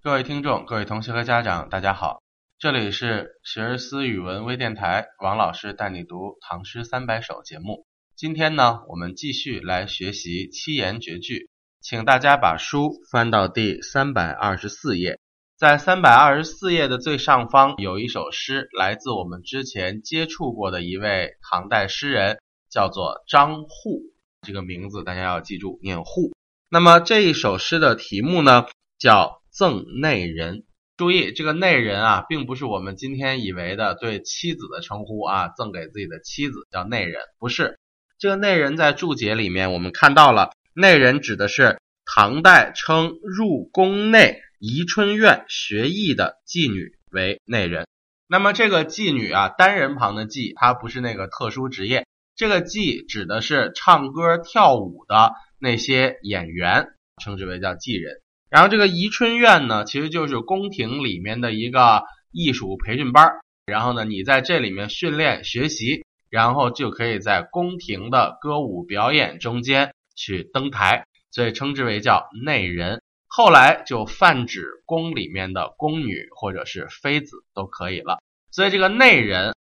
各位听众、各位同学和家长，大家好，这里是学而思语文微电台，王老师带你读唐诗三百首节目。今天呢，我们继续来学习七言绝句，请大家把书翻到第三百二十四页，在三百二十四页的最上方有一首诗，来自我们之前接触过的一位唐代诗人，叫做张祜。这个名字大家要记住，念祜。那么这一首诗的题目呢，叫《赠内人》。注意，这个内人啊，并不是我们今天以为的对妻子的称呼啊，赠给自己的妻子叫内人，不是。这个内人在注解里面，我们看到了，内人指的是唐代称入宫内宜春院学艺的妓女为内人。那么这个妓女啊，单人旁的妓，它不是那个特殊职业。这个妓指的是唱歌跳舞的那些演员，称之为叫妓人。然后这个宜春院呢，其实就是宫廷里面的一个艺术培训班然后呢，你在这里面训练学习，然后就可以在宫廷的歌舞表演中间去登台，所以称之为叫内人。后来就泛指宫里面的宫女或者是妃子都可以了。所以这个内人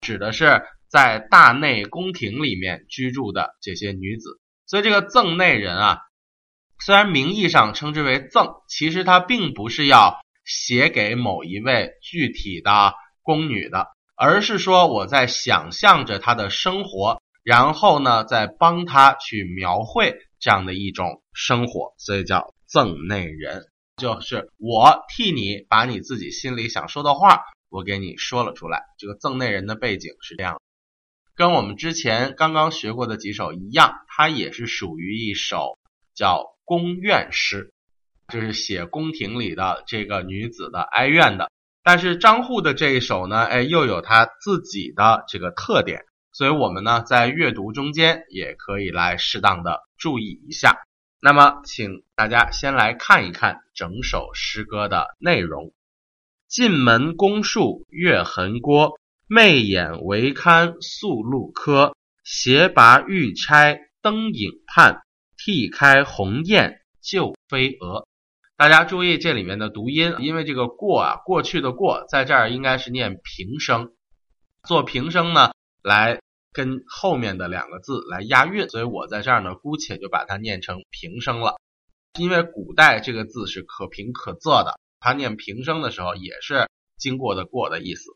指的是。在大内宫廷里面居住的这些女子，所以这个赠内人啊，虽然名义上称之为赠，其实它并不是要写给某一位具体的宫女的，而是说我在想象着她的生活，然后呢，再帮她去描绘这样的一种生活，所以叫赠内人，就是我替你把你自己心里想说的话，我给你说了出来。这个赠内人的背景是这样。跟我们之前刚刚学过的几首一样，它也是属于一首叫宫怨诗，就是写宫廷里的这个女子的哀怨的。但是张祜的这一首呢，哎，又有他自己的这个特点，所以我们呢在阅读中间也可以来适当的注意一下。那么，请大家先来看一看整首诗歌的内容：进门宫树月痕郭。媚眼为堪宿露柯，斜拔玉钗灯影畔，替开鸿雁救飞蛾。大家注意这里面的读音，因为这个过啊，过去的过，在这儿应该是念平声，做平声呢，来跟后面的两个字来押韵，所以我在这儿呢，姑且就把它念成平声了。因为古代这个字是可平可仄的，它念平声的时候也是经过的过的意思。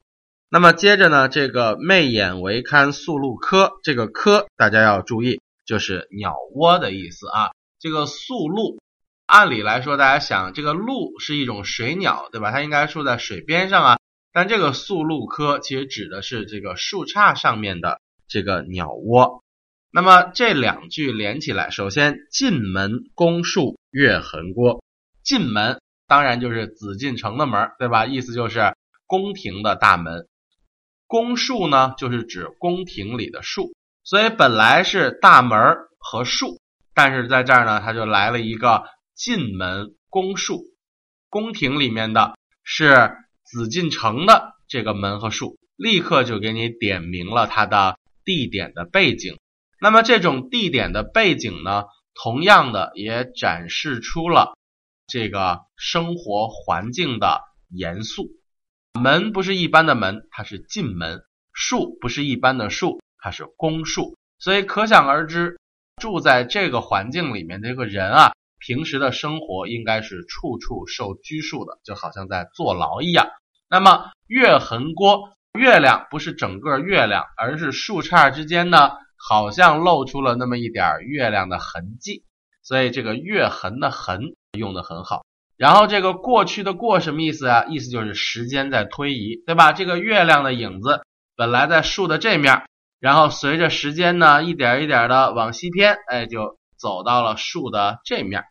那么接着呢，这个媚眼为堪素禄科，这个科大家要注意，就是鸟窝的意思啊。这个宿禄，按理来说，大家想，这个鹿是一种水鸟，对吧？它应该住在水边上啊。但这个宿禄科其实指的是这个树杈上面的这个鸟窝。那么这两句连起来，首先进门宫树月痕郭，进门当然就是紫禁城的门，对吧？意思就是宫廷的大门。宫树呢，就是指宫廷里的树，所以本来是大门和树，但是在这儿呢，它就来了一个进门宫树。宫廷里面的是紫禁城的这个门和树，立刻就给你点明了它的地点的背景。那么这种地点的背景呢，同样的也展示出了这个生活环境的严肃。门不是一般的门，它是进门；树不是一般的树，它是宫树。所以可想而知，住在这个环境里面这个人啊，平时的生活应该是处处受拘束的，就好像在坐牢一样。那么月痕郭，月亮不是整个月亮，而是树杈之间呢，好像露出了那么一点月亮的痕迹。所以这个月痕的痕用的很好。然后这个过去的过什么意思啊？意思就是时间在推移，对吧？这个月亮的影子本来在树的这面，然后随着时间呢，一点一点的往西偏，哎，就走到了树的这面，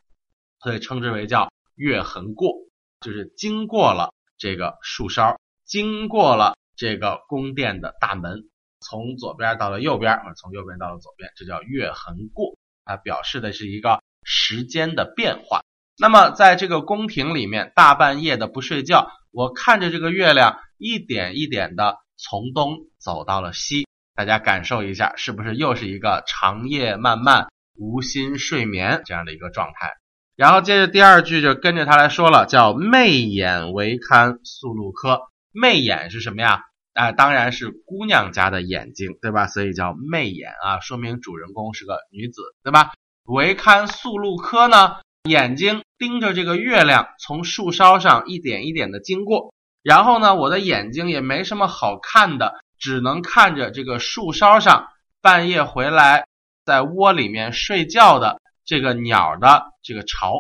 所以称之为叫月痕过，就是经过了这个树梢，经过了这个宫殿的大门，从左边到了右边，或者从右边到了左边，这叫月痕过，它表示的是一个时间的变化。那么，在这个宫廷里面，大半夜的不睡觉，我看着这个月亮一点一点的从东走到了西，大家感受一下，是不是又是一个长夜漫漫、无心睡眠这样的一个状态？然后接着第二句就跟着他来说了，叫媚眼为堪素露科。媚眼是什么呀？啊，当然是姑娘家的眼睛，对吧？所以叫媚眼啊，说明主人公是个女子，对吧？为堪素露科呢，眼睛盯着这个月亮从树梢上一点一点的经过，然后呢，我的眼睛也没什么好看的，只能看着这个树梢上半夜回来在窝里面睡觉的。这个鸟的这个巢，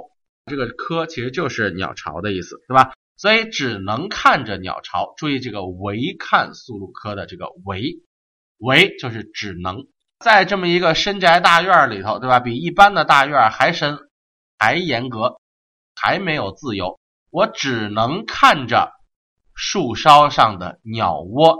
这个科其实就是鸟巢的意思，对吧？所以只能看着鸟巢。注意这个唯看素露科的这个唯，唯就是只能在这么一个深宅大院里头，对吧？比一般的大院还深，还严格，还没有自由。我只能看着树梢上的鸟窝，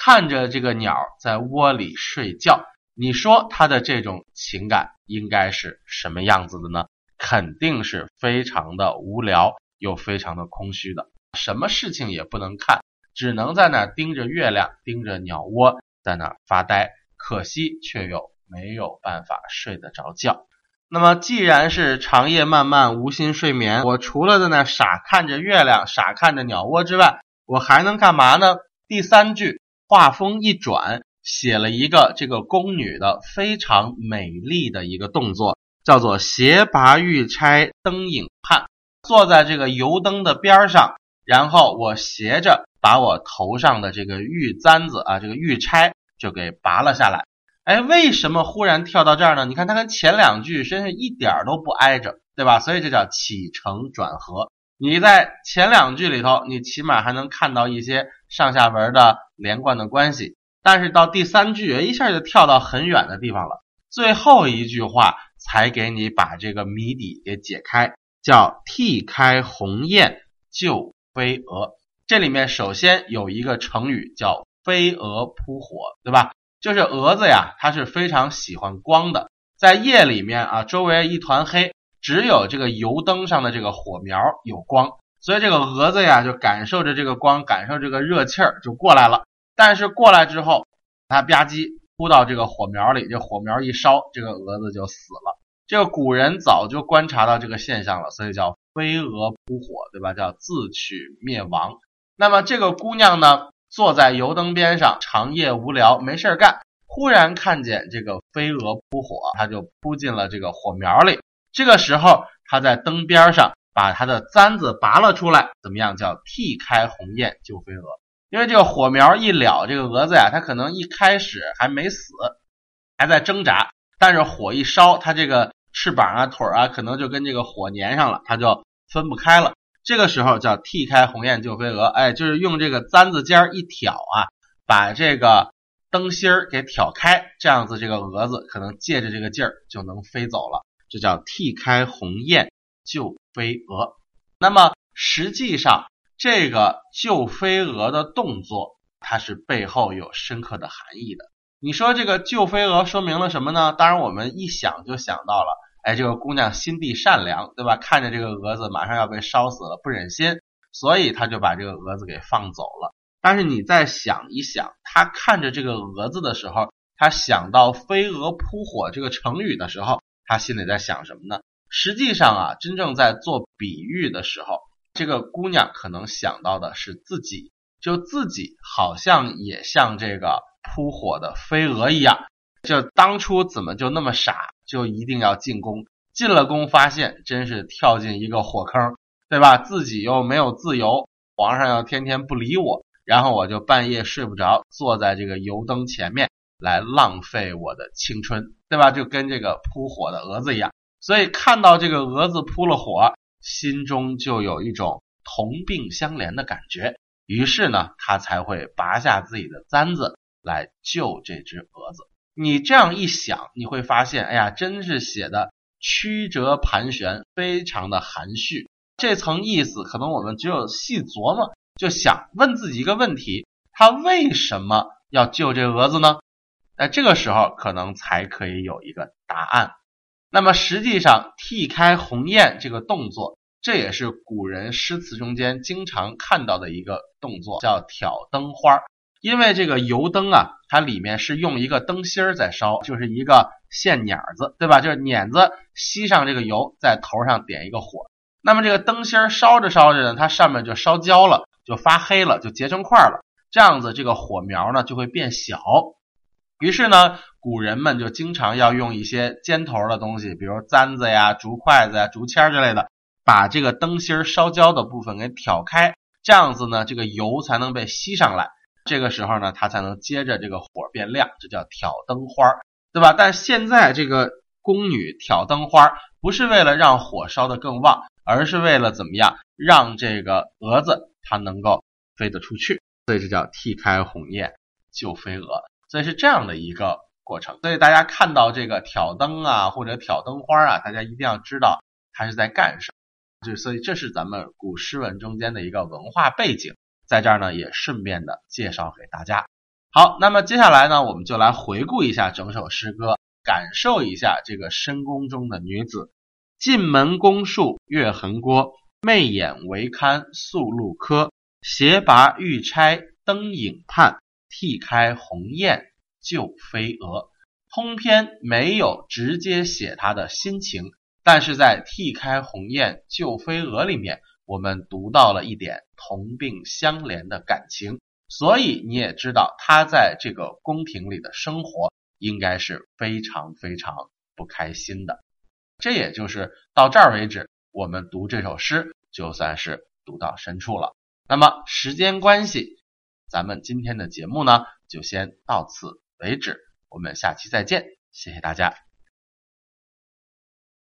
看着这个鸟在窝里睡觉。你说他的这种情感应该是什么样子的呢？肯定是非常的无聊又非常的空虚的，什么事情也不能看，只能在那盯着月亮，盯着鸟窝，在那发呆。可惜却又没有办法睡得着觉。那么既然是长夜漫漫无心睡眠，我除了在那傻看着月亮、傻看着鸟窝之外，我还能干嘛呢？第三句画风一转。写了一个这个宫女的非常美丽的一个动作，叫做斜拔玉钗灯影畔，坐在这个油灯的边上，然后我斜着把我头上的这个玉簪子啊，这个玉钗就给拔了下来。哎，为什么忽然跳到这儿呢？你看它跟前两句真是一点都不挨着，对吧？所以这叫起承转合。你在前两句里头，你起码还能看到一些上下文的连贯的关系。但是到第三句，一下就跳到很远的地方了。最后一句话才给你把这个谜底给解开，叫替开鸿雁救飞蛾。这里面首先有一个成语叫飞蛾扑火，对吧？就是蛾子呀，它是非常喜欢光的，在夜里面啊，周围一团黑，只有这个油灯上的这个火苗有光，所以这个蛾子呀就感受着这个光，感受这个热气儿就过来了。但是过来之后，它吧唧扑到这个火苗里，这火苗一烧，这个蛾子就死了。这个古人早就观察到这个现象了，所以叫飞蛾扑火，对吧？叫自取灭亡。那么这个姑娘呢，坐在油灯边上，长夜无聊，没事儿干，忽然看见这个飞蛾扑火，她就扑进了这个火苗里。这个时候，她在灯边上把她的簪子拔了出来，怎么样？叫替开鸿雁救飞蛾。因为这个火苗一燎，这个蛾子呀，它可能一开始还没死，还在挣扎，但是火一烧，它这个翅膀啊、腿啊，可能就跟这个火粘上了，它就分不开了。这个时候叫替开鸿雁救飞蛾，哎，就是用这个簪子尖一挑啊，把这个灯芯儿给挑开，这样子这个蛾子可能借着这个劲儿就能飞走了，这叫替开鸿雁救飞蛾。那么实际上。这个救飞蛾的动作，它是背后有深刻的含义的。你说这个救飞蛾说明了什么呢？当然，我们一想就想到了，哎，这个姑娘心地善良，对吧？看着这个蛾子马上要被烧死了，不忍心，所以他就把这个蛾子给放走了。但是你再想一想，他看着这个蛾子的时候，他想到飞蛾扑火这个成语的时候，他心里在想什么呢？实际上啊，真正在做比喻的时候。这个姑娘可能想到的是自己，就自己好像也像这个扑火的飞蛾一样，就当初怎么就那么傻，就一定要进宫，进了宫发现真是跳进一个火坑，对吧？自己又没有自由，皇上要天天不理我，然后我就半夜睡不着，坐在这个油灯前面来浪费我的青春，对吧？就跟这个扑火的蛾子一样，所以看到这个蛾子扑了火。心中就有一种同病相怜的感觉，于是呢，他才会拔下自己的簪子来救这只蛾子。你这样一想，你会发现，哎呀，真是写的曲折盘旋，非常的含蓄。这层意思，可能我们只有细琢磨，就想问自己一个问题：他为什么要救这蛾子呢？那这个时候，可能才可以有一个答案。那么实际上，替开鸿雁这个动作，这也是古人诗词中间经常看到的一个动作，叫挑灯花儿。因为这个油灯啊，它里面是用一个灯芯儿在烧，就是一个线捻子，对吧？就是捻子吸上这个油，在头上点一个火。那么这个灯芯烧着烧着呢，它上面就烧焦了，就发黑了，就结成块了。这样子，这个火苗呢就会变小。于是呢，古人们就经常要用一些尖头的东西，比如簪子呀、竹筷子呀、竹签之类的，把这个灯芯烧焦的部分给挑开。这样子呢，这个油才能被吸上来。这个时候呢，它才能接着这个火变亮，这叫挑灯花，对吧？但现在这个宫女挑灯花，不是为了让火烧得更旺，而是为了怎么样，让这个蛾子它能够飞得出去。所以这叫替开鸿雁救飞蛾，所以是这样的一个过程。所以大家看到这个挑灯啊，或者挑灯花啊，大家一定要知道它是在干什么。就所以这是咱们古诗文中间的一个文化背景，在这儿呢也顺便的介绍给大家。好，那么接下来呢，我们就来回顾一下整首诗歌，感受一下这个深宫中的女子。进门宫树月横郭，媚眼为堪宿露柯。斜拔玉钗灯影畔，替开鸿雁救飞蛾。通篇没有直接写他的心情，但是在替开鸿雁救飞蛾里面，我们读到了一点同病相怜的感情。所以你也知道，他在这个宫廷里的生活应该是非常非常不开心的。这也就是到这儿为止，我们读这首诗就算是读到深处了。那么时间关系，咱们今天的节目呢就先到此为止，我们下期再见，谢谢大家。